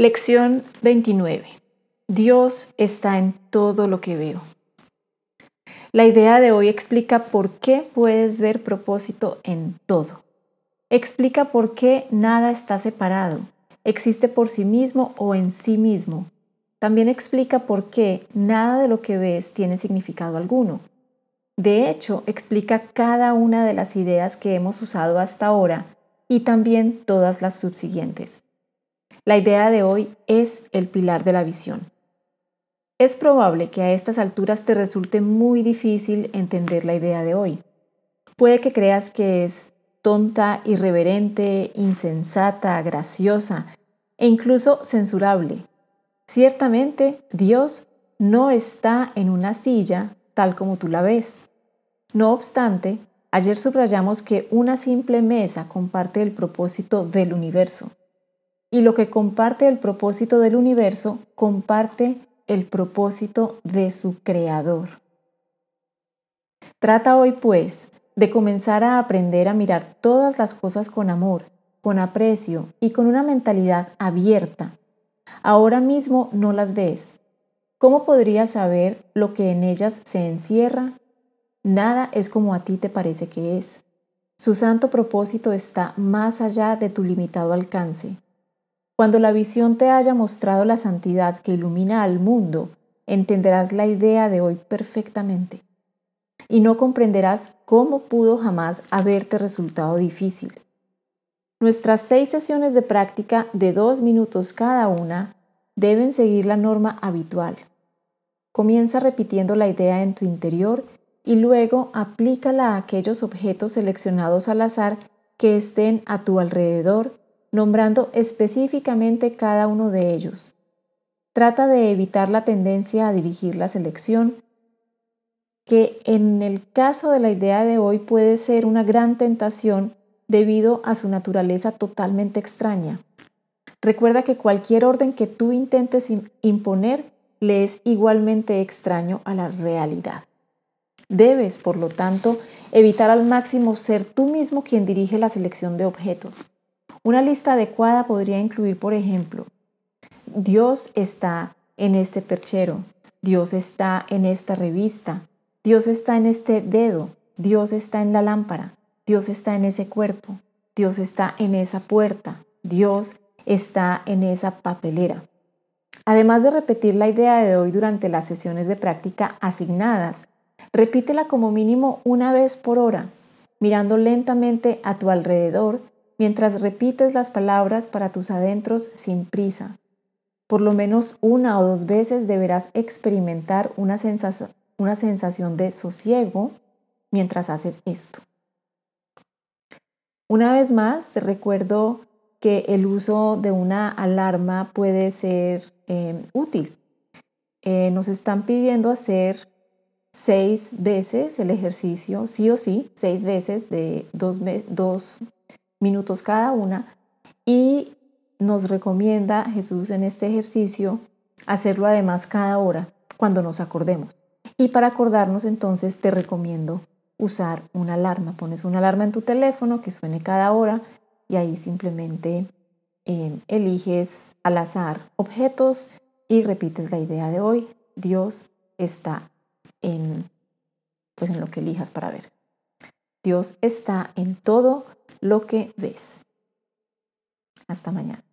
Lección 29. Dios está en todo lo que veo. La idea de hoy explica por qué puedes ver propósito en todo. Explica por qué nada está separado, existe por sí mismo o en sí mismo. También explica por qué nada de lo que ves tiene significado alguno. De hecho, explica cada una de las ideas que hemos usado hasta ahora y también todas las subsiguientes. La idea de hoy es el pilar de la visión. Es probable que a estas alturas te resulte muy difícil entender la idea de hoy. Puede que creas que es tonta, irreverente, insensata, graciosa e incluso censurable. Ciertamente, Dios no está en una silla tal como tú la ves. No obstante, ayer subrayamos que una simple mesa comparte el propósito del universo y lo que comparte el propósito del universo comparte el propósito de su creador. Trata hoy, pues, de comenzar a aprender a mirar todas las cosas con amor, con aprecio y con una mentalidad abierta. Ahora mismo no las ves. ¿Cómo podrías saber lo que en ellas se encierra? Nada es como a ti te parece que es. Su santo propósito está más allá de tu limitado alcance. Cuando la visión te haya mostrado la santidad que ilumina al mundo, entenderás la idea de hoy perfectamente y no comprenderás cómo pudo jamás haberte resultado difícil. Nuestras seis sesiones de práctica de dos minutos cada una deben seguir la norma habitual. Comienza repitiendo la idea en tu interior y luego aplícala a aquellos objetos seleccionados al azar que estén a tu alrededor nombrando específicamente cada uno de ellos. Trata de evitar la tendencia a dirigir la selección, que en el caso de la idea de hoy puede ser una gran tentación debido a su naturaleza totalmente extraña. Recuerda que cualquier orden que tú intentes imponer le es igualmente extraño a la realidad. Debes, por lo tanto, evitar al máximo ser tú mismo quien dirige la selección de objetos. Una lista adecuada podría incluir, por ejemplo, Dios está en este perchero, Dios está en esta revista, Dios está en este dedo, Dios está en la lámpara, Dios está en ese cuerpo, Dios está en esa puerta, Dios está en esa papelera. Además de repetir la idea de hoy durante las sesiones de práctica asignadas, repítela como mínimo una vez por hora, mirando lentamente a tu alrededor mientras repites las palabras para tus adentros sin prisa. Por lo menos una o dos veces deberás experimentar una sensación, de sosiego mientras haces esto. Una vez más, recuerdo que el uso de una alarma puede ser eh, útil. Eh, nos están pidiendo hacer seis veces el ejercicio, sí o sí, seis veces de dos, dos minutos cada una y nos recomienda Jesús en este ejercicio hacerlo además cada hora cuando nos acordemos. Y para acordarnos entonces te recomiendo usar una alarma. Pones una alarma en tu teléfono que suene cada hora y ahí simplemente em, eliges al azar objetos y repites la idea de hoy. Dios está en, pues en lo que elijas para ver. Dios está en todo lo que ves. Hasta mañana.